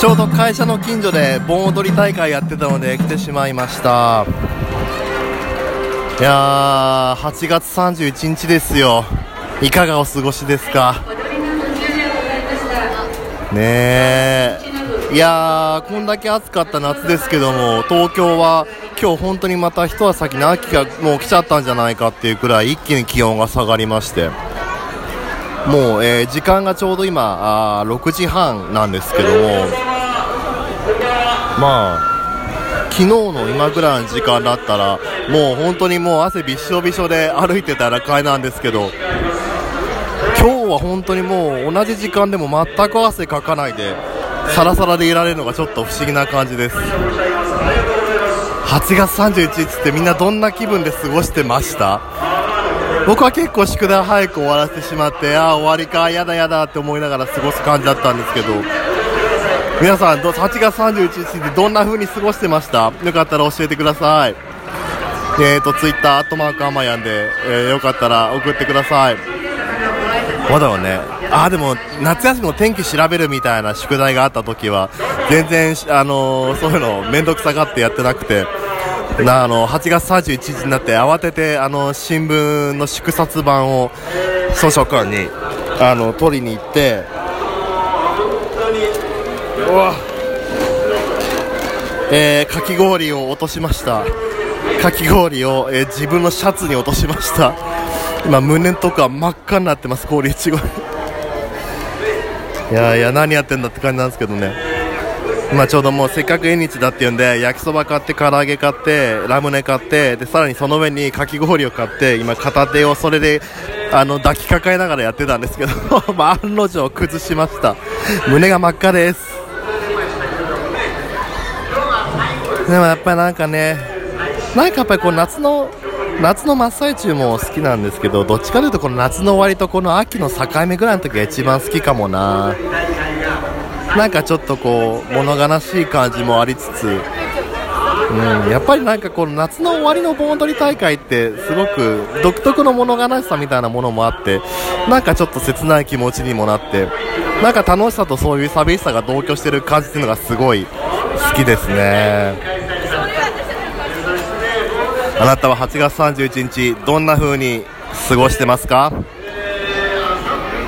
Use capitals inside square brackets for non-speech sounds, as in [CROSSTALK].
ちょうど会社の近所で盆踊り大会やってたので来てしまいました。いやー8月31日ですよ。いかがお過ごしですか？ねえ。いやーこんだけ暑かった夏ですけども東京は今日本当にまた一足先に秋がもう来ちゃったんじゃないかっていうくらい一気に気温が下がりまして。もう、えー時間がちょうど今あ6時半なんですけどもまあ昨日の今ぐらいの時間だったらもう本当にもう汗びっしょびしょで歩いてたらかいなんですけど今日は本当にもう同じ時間でも全く汗かかないでサラサラでいられるのがちょっと不思議な感じです。8月31日ってみんなどんな気分で過ごしてました？僕は結構宿題早く終わらせてしまってああ終わりかやだやだって思いながら過ごす感じだったんですけど皆さん8月31日でどんな風に過ごしてました？よかったら教えてください。えーとツイッターアットマークアマヤンで、えーよかったら送ってください。まだろうねあーでも夏休みの天気調べるみたいな宿題があった時は全然あのーそういうの面倒くさがってやってなくてなあの8月31日になって慌ててあの新聞の祝冊版を図書館にあの取りに行ってわ。えーかき氷を落としました。かき氷を、えー自分のシャツに落としました。今胸とか真っ赤になってます。氷いちごいやいや何やってんだって感じなんですけどね。今ちょうどもうせっかく縁日だっていうんで焼きそば買って唐揚げ買ってラムネ買ってでさらにその上にかき氷を買って今片手をそれであの抱きかかえながらやってたんですけど [LAUGHS] まあ案の定崩しました。胸が真っ赤です。でもやっぱりなんかねなんかやっぱりこう夏の夏の真っ最中も好きなんですけどどっちかというとこの夏の終わりとこの秋の境目ぐらいの時が一番好きかもな。なんかちょっとこう物悲しい感じもありつつ、うん、やっぱりなんかこの夏の終わりの盆踊り大会ってすごく独特の物悲しさみたいなものもあってなんかちょっと切ない気持ちにもなってなんか楽しさとそういう寂しさが同居してる感じっていうのがすごい好きですね。あなたは8月31日どんな風に過ごしてますか？